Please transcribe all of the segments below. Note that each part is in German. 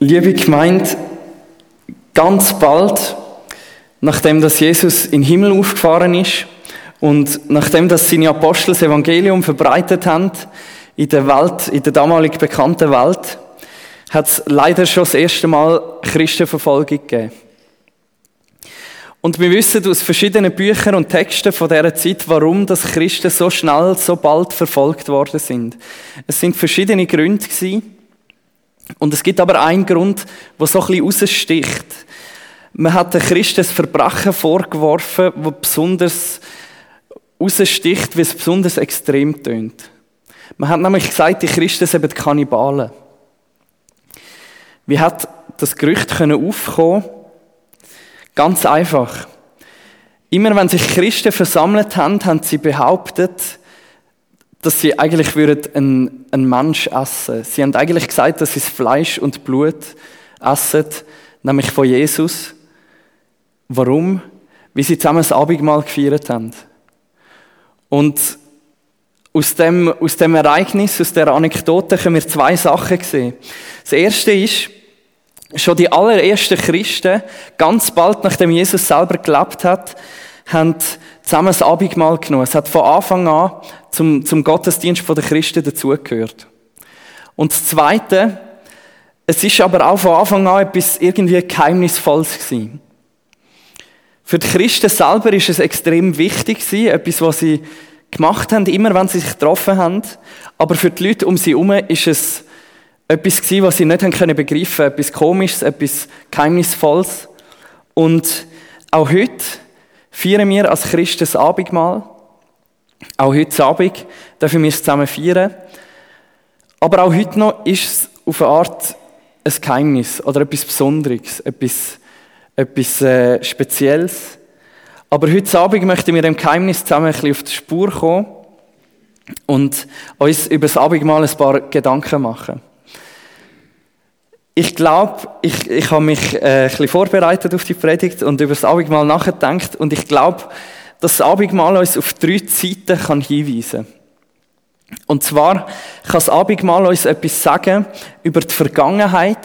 Liebe Gemeinde, ganz bald, nachdem dass Jesus in den Himmel aufgefahren ist und nachdem dass seine Apostel das Evangelium verbreitet haben in der Welt, in der damalig bekannten Welt, hat es leider schon das erste Mal Christenverfolgung gegeben. Und wir wissen aus verschiedenen Büchern und Texten von dieser Zeit, warum das Christen so schnell, so bald verfolgt worden sind. Es sind verschiedene Gründe gewesen. Und es gibt aber einen Grund, der so ein bisschen raussticht. Man hat den Christen das Verbrechen vorgeworfen, das besonders raussticht, wie es besonders extrem tönt. Man hat nämlich gesagt, die Christen sind Kannibalen. Wie hat das Gerücht aufkommen? Ganz einfach. Immer wenn sich Christen versammelt haben, haben sie behauptet, dass sie eigentlich würden einen, einen Mensch essen. Sie haben eigentlich gesagt, dass sie das Fleisch und Blut essen, nämlich von Jesus. Warum? Weil sie zusammen das Abendmahl gefeiert haben. Und aus dem, aus dem Ereignis, aus der Anekdote können wir zwei Sachen sehen. Das erste ist, schon die allerersten Christen, ganz bald nachdem Jesus selber gelebt hat, haben zusammen das Abendmahl genommen. Es hat von Anfang an zum, zum Gottesdienst der Christen dazugehört. Und das Zweite, es ist aber auch von Anfang an etwas irgendwie Geheimnisvolles gewesen. Für die Christen selber ist es extrem wichtig gewesen, etwas, was sie gemacht haben, immer wenn sie sich getroffen haben. Aber für die Leute um sie herum ist es etwas gewesen, was sie nicht haben können begreifen, etwas Komisches, etwas Geheimnisvolles. Und auch heute feiern wir als Christen das Abendmahl. Auch heute Abend dürfen wir es zusammen feiern. Aber auch heute noch ist es auf eine Art ein Geheimnis oder etwas Besonderes, etwas, etwas äh, Spezielles. Aber heute Abend möchten wir dem Geheimnis zusammen ein bisschen auf die Spur kommen und uns über das Abendmahl ein paar Gedanken machen. Ich glaube, ich, ich habe mich äh, ein bisschen vorbereitet auf die Predigt und über das Abendmahl nachgedacht und ich glaube, dass das Abendmahl uns auf drei Zeiten kann hinweisen kann. Und zwar kann das Abendmahl uns etwas sagen über die Vergangenheit,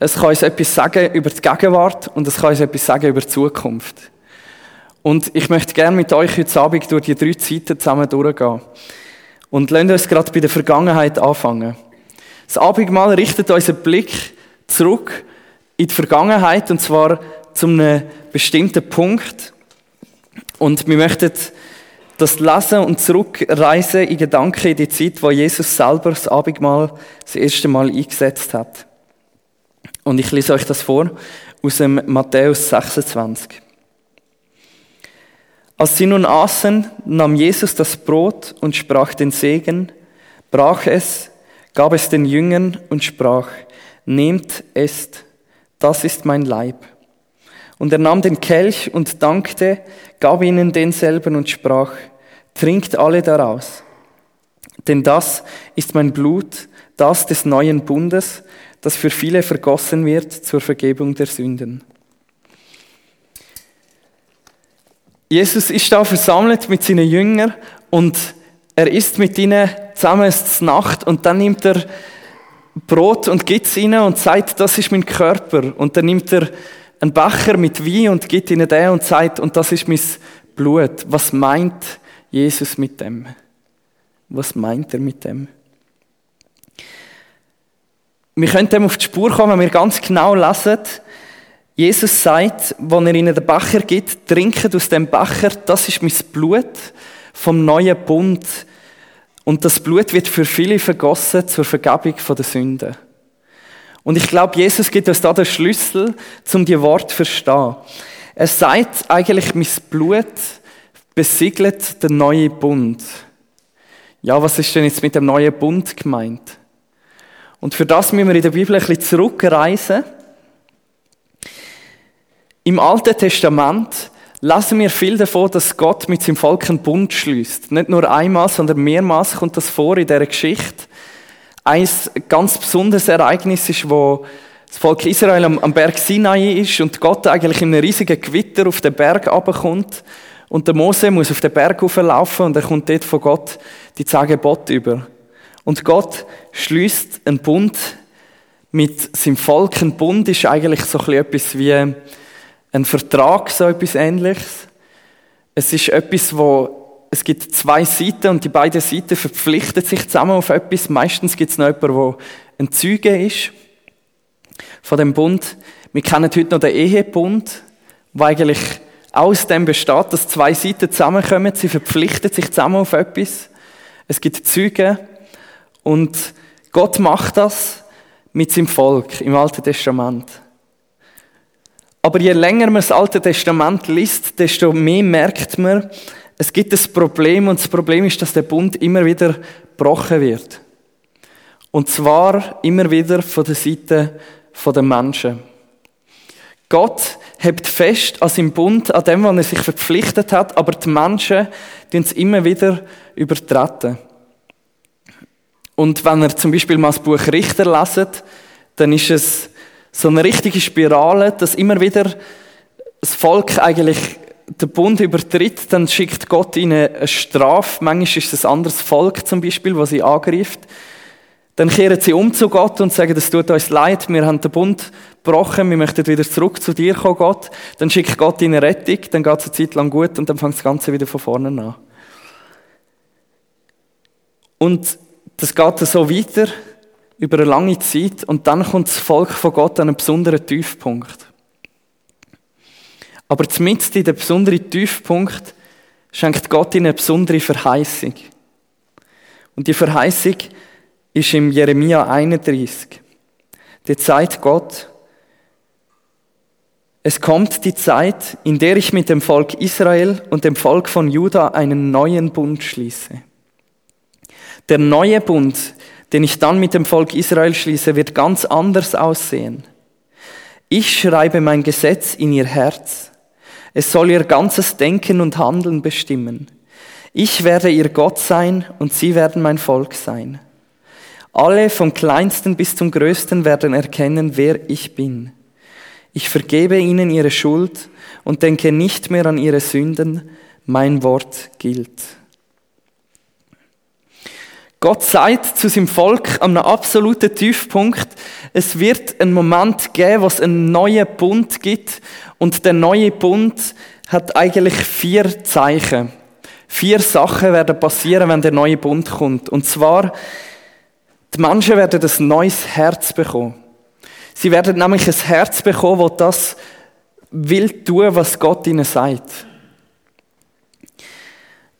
es kann uns etwas sagen über die Gegenwart und es kann uns etwas sagen über die Zukunft. Und ich möchte gerne mit euch heute Abend durch die drei Zeiten zusammen durchgehen. Und lasst uns gerade bei der Vergangenheit anfangen. Das Abendmahl richtet unseren Blick zurück in die Vergangenheit und zwar zu einem bestimmten Punkt. Und wir möchten das lesen und zurückreisen in Gedanken in die Zeit, wo Jesus selber das Abendmahl das erste Mal eingesetzt hat. Und ich lese euch das vor aus dem Matthäus 26. Als sie nun aßen, nahm Jesus das Brot und sprach den Segen, brach es, gab es den Jüngern und sprach, nehmt, esst, das ist mein Leib. Und er nahm den Kelch und dankte, gab ihnen denselben und sprach, trinkt alle daraus. Denn das ist mein Blut, das des neuen Bundes, das für viele vergossen wird zur Vergebung der Sünden. Jesus ist da versammelt mit seinen Jüngern und er isst mit ihnen zusammen Nacht und dann nimmt er Brot und gibt es ihnen und sagt, das ist mein Körper. Und dann nimmt er einen Becher mit Wein und gibt ihnen den und sagt, und das ist mein Blut. Was meint Jesus mit dem? Was meint er mit dem? Wir können dem auf die Spur kommen, wenn wir ganz genau lesen. Jesus sagt, wenn er ihnen den Becher gibt, trinken aus dem Becher, das ist mein Blut vom neuen Bund, und das Blut wird für viele vergossen zur Vergebung der Sünden. Und ich glaube, Jesus gibt uns da den Schlüssel, um die Worte zu verstehen. Er sagt eigentlich, mein Blut besiegelt den neuen Bund. Ja, was ist denn jetzt mit dem neuen Bund gemeint? Und für das müssen wir in der Bibel ein bisschen zurückreisen. Im Alten Testament lassen wir viel davon, dass Gott mit seinem Volk einen Bund schließt. Nicht nur einmal, sondern mehrmals kommt das vor in dieser Geschichte. Ein ganz besonderes Ereignis ist, wo das Volk Israel am, Berg Sinai ist und Gott eigentlich in einem riesigen Gewitter auf den Berg abkommt und der Mose muss auf den Berg hochlaufen und er kommt dort von Gott die zehn Gebote über. Und Gott schließt einen Bund mit seinem Volk. Ein Bund ist eigentlich so etwas wie ein Vertrag, so etwas ähnliches. Es ist etwas, wo es gibt zwei Seiten und die beiden Seiten verpflichten sich zusammen auf etwas. Meistens gibt es noch jemanden, der ein Zeuge ist von dem Bund. Wir kennen heute noch den Ehebund, der eigentlich aus dem besteht, dass zwei Seiten zusammenkommen. Sie verpflichten sich zusammen auf etwas. Es gibt Zeugen und Gott macht das mit seinem Volk im Alten Testament. Aber je länger man das Alte Testament liest, desto mehr merkt man, es gibt ein Problem und das Problem ist, dass der Bund immer wieder gebrochen wird. Und zwar immer wieder von der Seite der Menschen. Gott hebt fest an seinem Bund, an dem, was er sich verpflichtet hat, aber die Menschen tun es immer wieder übertreten. Und wenn ihr zum Beispiel mal das Buch Richter leset, dann ist es so eine richtige Spirale, dass immer wieder das Volk eigentlich den Bund übertritt, dann schickt Gott ihnen eine Strafe. Manchmal ist es ein anderes Volk zum Beispiel, was sie angreift. Dann kehren sie um zu Gott und sagen, es tut uns leid, wir haben den Bund gebrochen, wir möchten wieder zurück zu dir kommen, Gott. Dann schickt Gott ihnen Rettung, dann geht es eine Zeit lang gut und dann fängt das Ganze wieder von vorne an. Und das geht so weiter über eine lange Zeit und dann kommt das Volk von Gott an einen besonderen Tiefpunkt. Aber zumindest in dem besonderen Tiefpunkt schenkt Gott ihnen eine besondere Verheißung. Und die Verheißung ist im Jeremia 31. Die Zeit Gott, es kommt die Zeit, in der ich mit dem Volk Israel und dem Volk von Juda einen neuen Bund schließe. Der neue Bund, den ich dann mit dem Volk Israel schließe, wird ganz anders aussehen. Ich schreibe mein Gesetz in ihr Herz. Es soll ihr ganzes Denken und Handeln bestimmen. Ich werde ihr Gott sein und sie werden mein Volk sein. Alle vom kleinsten bis zum größten werden erkennen, wer ich bin. Ich vergebe ihnen ihre Schuld und denke nicht mehr an ihre Sünden. Mein Wort gilt. Gott sagt zu seinem Volk an einem absoluten Tiefpunkt, es wird einen Moment geben, wo es einen neuen Bund gibt. Und der neue Bund hat eigentlich vier Zeichen. Vier Sachen werden passieren, wenn der neue Bund kommt. Und zwar, die Menschen werden ein neues Herz bekommen. Sie werden nämlich ein Herz bekommen, das das will tun, was Gott ihnen sagt.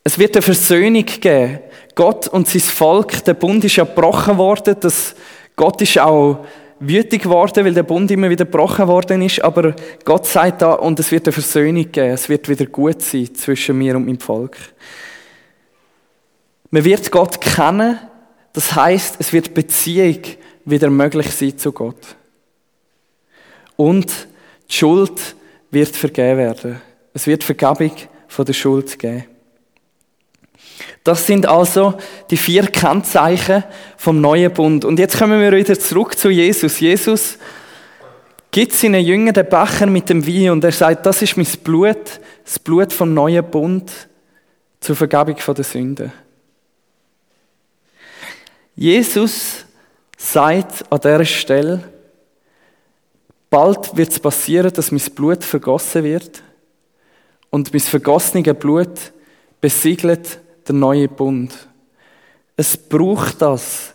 Es wird eine Versöhnung geben. Gott und sein Volk, der Bund ist ja gebrochen worden. Das, Gott ist auch wütig geworden, weil der Bund immer wieder gebrochen worden ist. Aber Gott sagt da, und es wird eine Versöhnung geben. Es wird wieder gut sein zwischen mir und meinem Volk. Man wird Gott kennen das heißt, es wird Beziehung wieder möglich sein zu Gott. Und die Schuld wird vergeben werden. Es wird Vergebung von der Schuld geben. Das sind also die vier Kennzeichen vom neuen Bund. Und jetzt kommen wir wieder zurück zu Jesus. Jesus gibt seinen Jüngern den Becher mit dem Wein und er sagt, das ist mein Blut, das Blut vom neuen Bund zur Vergebung der Sünden. Jesus sagt an dieser Stelle, bald wird es passieren, dass mein Blut vergossen wird und mein vergossenes Blut besiegelt der neue Bund. Es braucht das.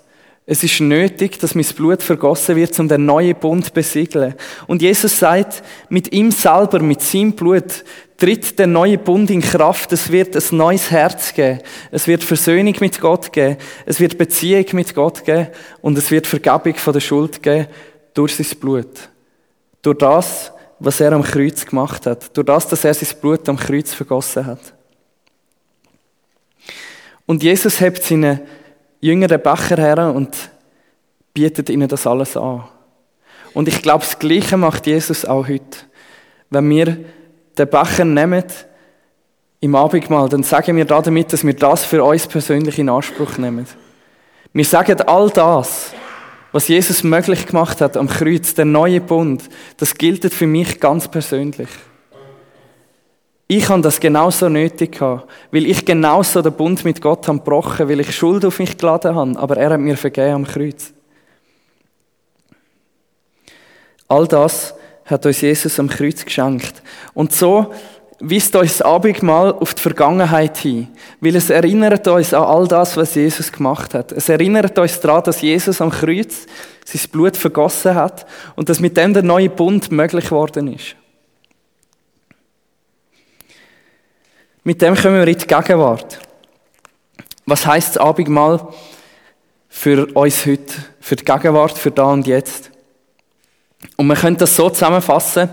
Es ist nötig, dass mein Blut vergossen wird, um den neuen Bund zu besiegeln. Und Jesus sagt, mit ihm selber, mit seinem Blut, tritt der neue Bund in Kraft. Es wird ein neues Herz geben. Es wird Versöhnung mit Gott geben. Es wird Beziehung mit Gott geben. Und es wird Vergebung von der Schuld geben durch sein Blut. Durch das, was er am Kreuz gemacht hat. Durch das, dass er sein Blut am Kreuz vergossen hat. Und Jesus hebt seine Jünger den Becher her und bietet ihnen das alles an. Und ich glaube, das Gleiche macht Jesus auch heute. Wenn wir den Becher nehmen im Abendmahl, dann sagen wir damit, dass wir das für uns persönlich in Anspruch nehmen. Wir sagen all das, was Jesus möglich gemacht hat am Kreuz, der neue Bund, das gilt für mich ganz persönlich. Ich habe das genauso nötig gehabt, weil ich genauso den Bund mit Gott habe gebrochen, weil ich Schuld auf mich geladen habe, aber er hat mir vergeben am Kreuz. All das hat uns Jesus am Kreuz geschenkt. Und so weist uns das Abendmahl auf die Vergangenheit hin, weil es erinnert uns an all das, was Jesus gemacht hat. Es erinnert uns daran, dass Jesus am Kreuz sein Blut vergossen hat und dass mit dem der neue Bund möglich geworden ist. Mit dem kommen wir in die Gegenwart. Was heißt das Abendmahl für uns heute, für die Gegenwart, für da und jetzt? Und man könnte das so zusammenfassen,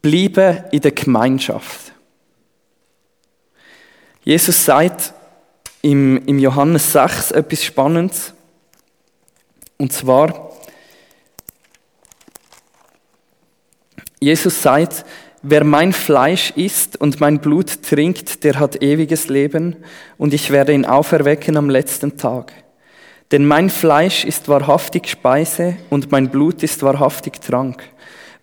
bleiben in der Gemeinschaft. Jesus sagt im, im Johannes 6 etwas Spannendes. Und zwar, Jesus sagt, wer mein Fleisch isst und mein Blut trinkt, der hat ewiges Leben und ich werde ihn auferwecken am letzten Tag. Denn mein Fleisch ist wahrhaftig Speise und mein Blut ist wahrhaftig Trank.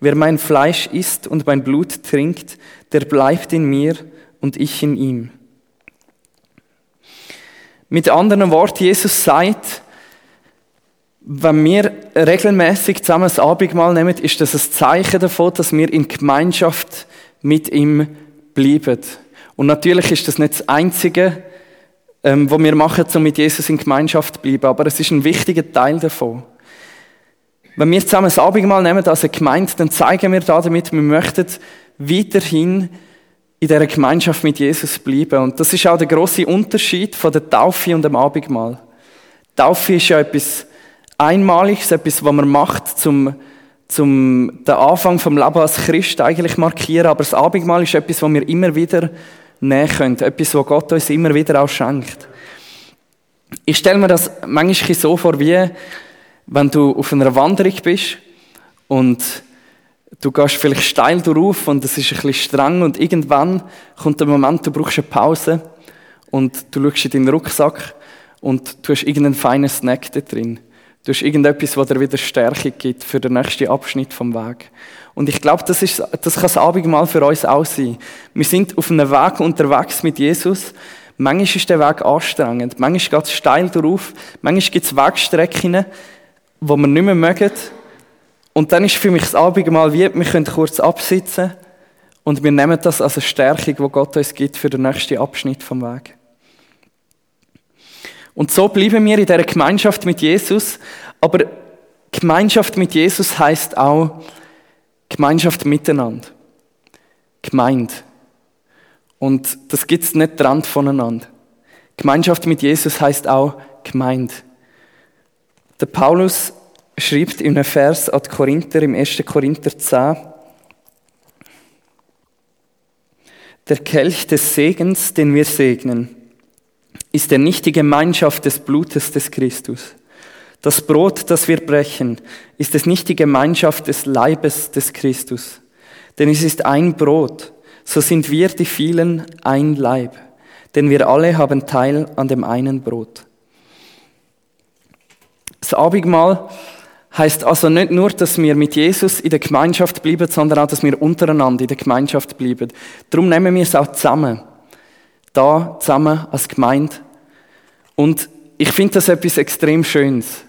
Wer mein Fleisch isst und mein Blut trinkt, der bleibt in mir und ich in ihm. Mit anderen Worten, Jesus sagt, wenn wir regelmäßig zusammen das Abendmahl nehmen, ist das ein Zeichen davon, dass wir in Gemeinschaft mit ihm bleiben. Und natürlich ist das nicht das Einzige, ähm, was wir machen, um mit Jesus in Gemeinschaft zu bleiben, aber es ist ein wichtiger Teil davon. Wenn wir zusammen das Abendmahl nehmen als eine Gemeinde, dann zeigen wir damit, wir möchten weiterhin in dieser Gemeinschaft mit Jesus bleiben. Und das ist auch der große Unterschied von der Taufe und dem Abendmahl. Taufe ist ja etwas Einmaliges, etwas, was man macht, zum, zum den Anfang vom Leben als Christ eigentlich markieren. Aber das Abendmahl ist etwas, was wir immer wieder nehmen können. Etwas, was Gott uns immer wieder auch schenkt. Ich stelle mir das manchmal so vor, wie wenn du auf einer Wanderung bist und du gehst vielleicht steil drauf und es ist ein bisschen streng und irgendwann kommt der Moment, du brauchst eine Pause und du schaust in deinen Rucksack und du hast irgendeinen feinen Snack da drin. Du hast irgendetwas, was dir wieder Stärke gibt für den nächsten Abschnitt vom Weg. Und ich glaube, das, ist, das kann das Abendmahl für uns auch sein. Wir sind auf einem Weg unterwegs mit Jesus. Manchmal ist der Weg anstrengend. Manchmal geht es steil drauf. Manchmal gibt es Wegstrecken, wo wir nicht mehr mögen. Und dann ist für mich das Abendmahl wie, wir können kurz absitzen und wir nehmen das als eine Stärkung, die Gott uns gibt für den nächsten Abschnitt vom Weg. Und so bleiben wir in dieser Gemeinschaft mit Jesus, aber Gemeinschaft mit Jesus heißt auch Gemeinschaft miteinander. Gemeinde. Und das gibt es nicht dran voneinander. Gemeinschaft mit Jesus heißt auch Gemeinde. Der Paulus schreibt in einem Vers an die Korinther im 1. Korinther 10, der Kelch des Segens, den wir segnen, ist er nicht die Gemeinschaft des Blutes des Christus. Das Brot, das wir brechen, ist es nicht die Gemeinschaft des Leibes des Christus. Denn es ist ein Brot, so sind wir die vielen ein Leib, denn wir alle haben Teil an dem einen Brot. Das Abendmahl heißt also nicht nur, dass wir mit Jesus in der Gemeinschaft bleiben, sondern auch, dass wir untereinander in der Gemeinschaft bleiben. Darum nehmen wir es auch zusammen. Da zusammen als Gemeinde. Und ich finde das etwas extrem Schönes.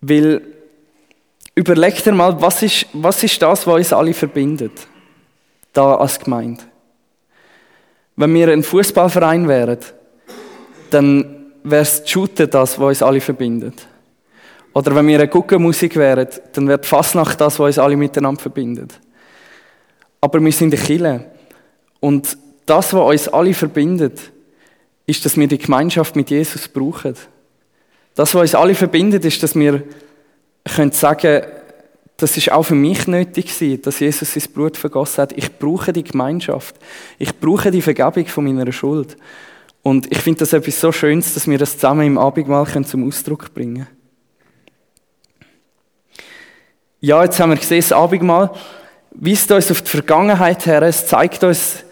Weil, überlegt dir mal, was ist, was ist das, was uns alle verbindet? Da als Gemeinde. Wenn wir ein Fußballverein wären, dann wäre es Shooten das, was uns alle verbindet. Oder wenn wir eine Guckenmusik wären, dann wäre fast nach das, was uns alle miteinander verbindet. Aber wir sind eine Kille. Und das, was uns alle verbindet, ist, dass wir die Gemeinschaft mit Jesus brauchen. Das, was uns alle verbindet, ist, dass wir können sagen, das ist auch für mich nötig gewesen, dass Jesus sein Blut vergossen hat. Ich brauche die Gemeinschaft. Ich brauche die Vergebung von meiner Schuld. Und ich finde das etwas so Schönes, dass wir das zusammen im Abendmahl zum Ausdruck bringen können. Ja, jetzt haben wir gesehen, das Abendmahl weist uns auf die Vergangenheit her. Es zeigt uns,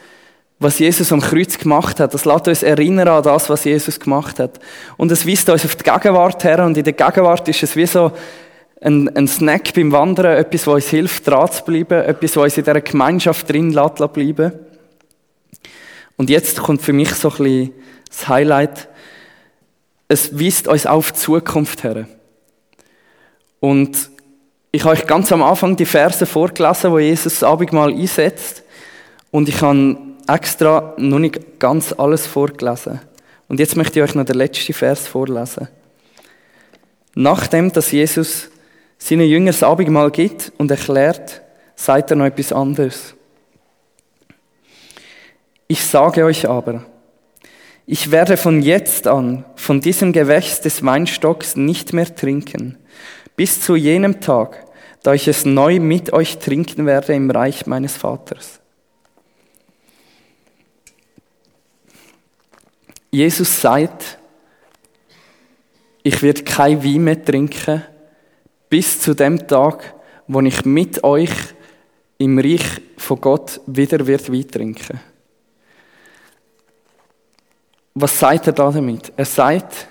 was Jesus am Kreuz gemacht hat. Das lässt uns erinnern an das, was Jesus gemacht hat. Und es weist uns auf die Gegenwart her. Und in der Gegenwart ist es wie so ein, ein Snack beim Wandern, etwas, was uns hilft, dran zu bleiben, etwas, was uns in dieser Gemeinschaft drin lässt bleiben. Und jetzt kommt für mich so ein bisschen das Highlight. Es weist uns auf die Zukunft her. Und ich habe euch ganz am Anfang die Verse vorgelesen, wo Jesus das Abendmahl einsetzt. Und ich habe extra noch nicht ganz alles vorgelesen. Und jetzt möchte ich euch noch den letzten Vers vorlesen. Nachdem, dass Jesus seinen Jüngern das Abendmahl gibt und erklärt, sagt er noch etwas anderes. Ich sage euch aber, ich werde von jetzt an von diesem Gewächs des Weinstocks nicht mehr trinken, bis zu jenem Tag, da ich es neu mit euch trinken werde im Reich meines Vaters. Jesus sagt, ich werde kein Wein mehr trinken, bis zu dem Tag, wo ich mit euch im Reich von Gott wieder wird Wein trinken. Was sagt er da damit? Er sagt,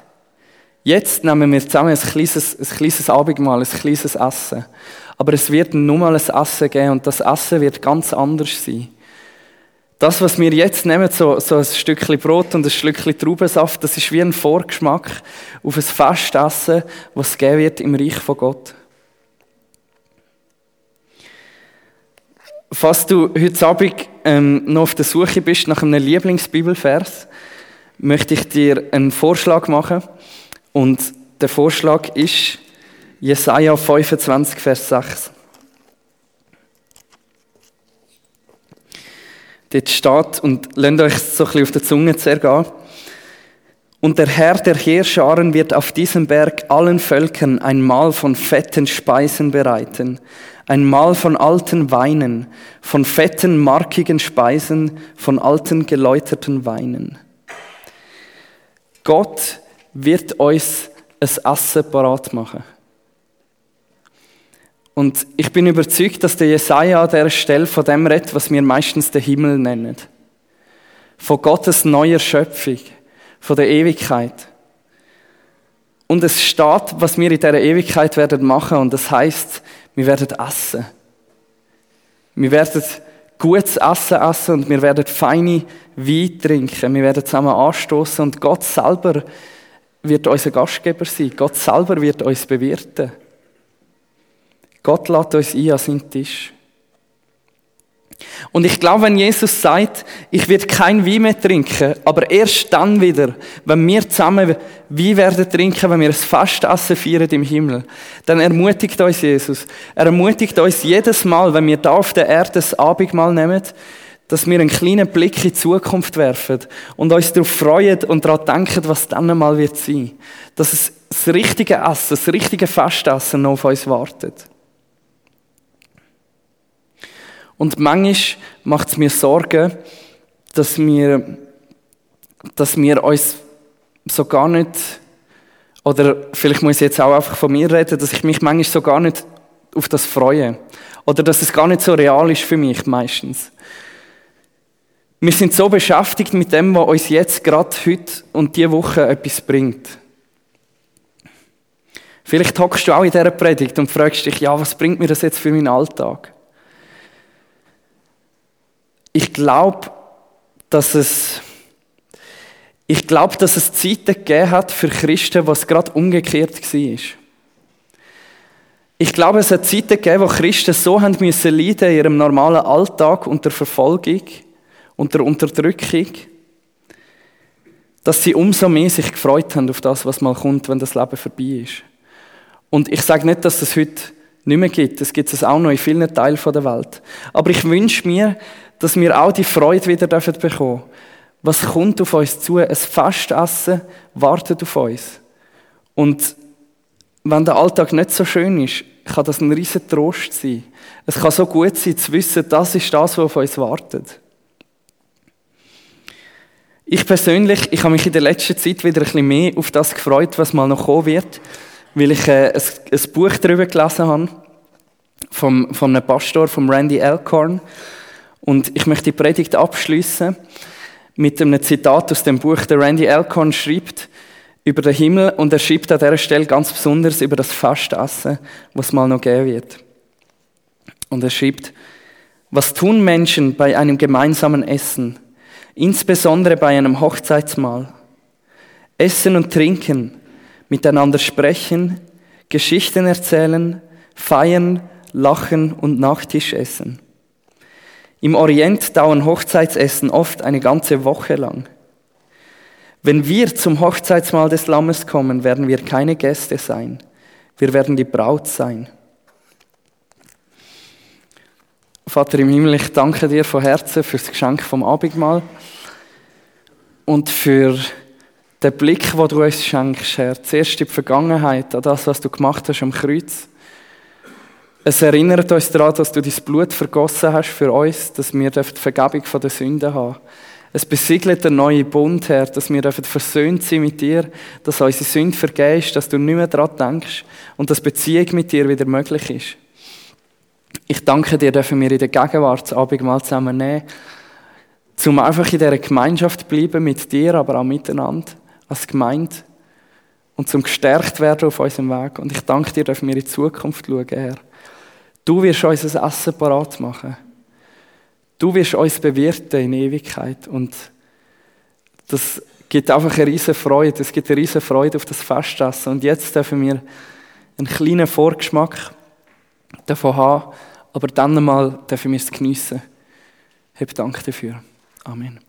jetzt nehmen wir zusammen ein kleines, ein kleines Abendmahl, ein kleines Essen. Aber es wird nur mal ein Essen geben und das Essen wird ganz anders sein. Das, was wir jetzt nehmen, so, so ein Stückchen Brot und ein Stückchen Traubensaft, das ist wie ein Vorgeschmack auf ein Festessen, was geben wird im Reich von Gott. Falls du heute Abend ähm, noch auf der Suche bist nach einem Lieblingsbibelvers, möchte ich dir einen Vorschlag machen. Und der Vorschlag ist Jesaja 25, Vers 6. Dort steht, und lasst euch so ein bisschen auf der Zunge zergehen. Und der Herr der Heerscharen wird auf diesem Berg allen Völkern ein Mahl von fetten Speisen bereiten, ein Mahl von alten Weinen, von fetten, markigen Speisen, von alten, geläuterten Weinen. Gott wird uns ein Essen parat machen. Und ich bin überzeugt, dass der Jesaja an dieser Stelle von dem redet, was wir meistens den Himmel nennen. Von Gottes neuer Schöpfung, von der Ewigkeit. Und es steht, was wir in dieser Ewigkeit werden machen, und das heißt, wir werden essen. Wir werden gutes Essen essen und wir werden feine Wein trinken. Wir werden zusammen anstoßen und Gott selber wird unser Gastgeber sein. Gott selber wird uns bewirten. Gott lädt uns ein an seinen Tisch. Und ich glaube, wenn Jesus sagt, ich werde kein Wein mehr trinken, aber erst dann wieder, wenn wir zusammen Wein werden trinken, wenn wir ein Fastessen feiern im Himmel, dann ermutigt uns Jesus. Er ermutigt uns jedes Mal, wenn wir da auf der Erde das Abendmahl nehmen, dass wir einen kleinen Blick in die Zukunft werfen und uns darauf freuen und daran denken, was dann einmal wird sein. Dass es das richtige Essen, das richtige Fastessen noch auf uns wartet. Und manchmal macht es mir Sorgen, dass wir, dass wir uns so gar nicht, oder vielleicht muss ich jetzt auch einfach von mir reden, dass ich mich manchmal so gar nicht auf das freue. Oder dass es gar nicht so real ist für mich meistens. Wir sind so beschäftigt mit dem, was uns jetzt gerade heute und diese Woche etwas bringt. Vielleicht hockst du auch in dieser Predigt und fragst dich, ja, was bringt mir das jetzt für meinen Alltag? Ich glaube, dass es ich glaube, dass es Zeiten gegeben hat für Christen, was gerade umgekehrt war. Ich glaube, es hat Zeiten gegeben, wo Christen so haben müssen leiden in ihrem normalen Alltag unter Verfolgung, unter Unterdrückung, dass sie umso mehr sich gefreut haben auf das, was mal kommt, wenn das Leben vorbei ist. Und ich sage nicht, dass es heute nicht mehr gibt. Es gibt es auch noch in vielen Teilen der Welt. Aber ich wünsche mir, dass wir auch die Freude wieder bekommen dürfen. Was kommt auf uns zu? Ein Fastessen wartet auf uns. Und wenn der Alltag nicht so schön ist, kann das ein riesen Trost sein. Es kann so gut sein, zu wissen, das ist das, was auf uns wartet. Ich persönlich, ich habe mich in der letzten Zeit wieder ein bisschen mehr auf das gefreut, was mal noch kommen wird, weil ich äh, ein, ein Buch darüber gelesen habe, vom, von einem Pastor, vom Randy Elkhorn. Und ich möchte die Predigt abschließen mit einem Zitat aus dem Buch. Der Randy Elkhorn schreibt über den Himmel und er schreibt an dieser Stelle ganz besonders über das Fastessen, was mal noch geben wird. Und er schreibt, was tun Menschen bei einem gemeinsamen Essen, insbesondere bei einem Hochzeitsmahl? Essen und trinken, miteinander sprechen, Geschichten erzählen, feiern, lachen und Nachtisch essen. Im Orient dauern Hochzeitsessen oft eine ganze Woche lang. Wenn wir zum Hochzeitsmahl des Lammes kommen, werden wir keine Gäste sein. Wir werden die Braut sein. Vater im Himmel, ich danke dir von Herzen für das Geschenk vom Abendmahl und für den Blick, den du uns schenkst, Herr. Zuerst in die Vergangenheit, an das, was du gemacht hast am Kreuz. Es erinnert uns daran, dass du dein Blut vergossen hast für uns, dass wir die Vergebung von der Sünden haben. Es besiegelt einen neuen Bund, Herr, dass wir versöhnt sind mit dir, dass unsere Sünde vergehst, dass du nicht mehr daran denkst und dass Beziehung mit dir wieder möglich ist. Ich danke dir, dürfen wir in der Gegenwart das Abendmahl zusammen nehmen, um einfach in dieser Gemeinschaft bleiben mit dir, aber auch miteinander als Gemeinde und zum gestärkt werden auf unserem Weg. Und ich danke dir, dürfen wir in die Zukunft schauen, Herr. Du wirst uns ein Essen parat machen. Du wirst uns bewirten in Ewigkeit. Und das gibt einfach eine riesige Freude. Es gibt eine riesige Freude auf das Festessen. Und jetzt dürfen wir einen kleinen Vorgeschmack davon haben, aber dann einmal dürfen wir es geniessen. Hab Dank dafür. Amen.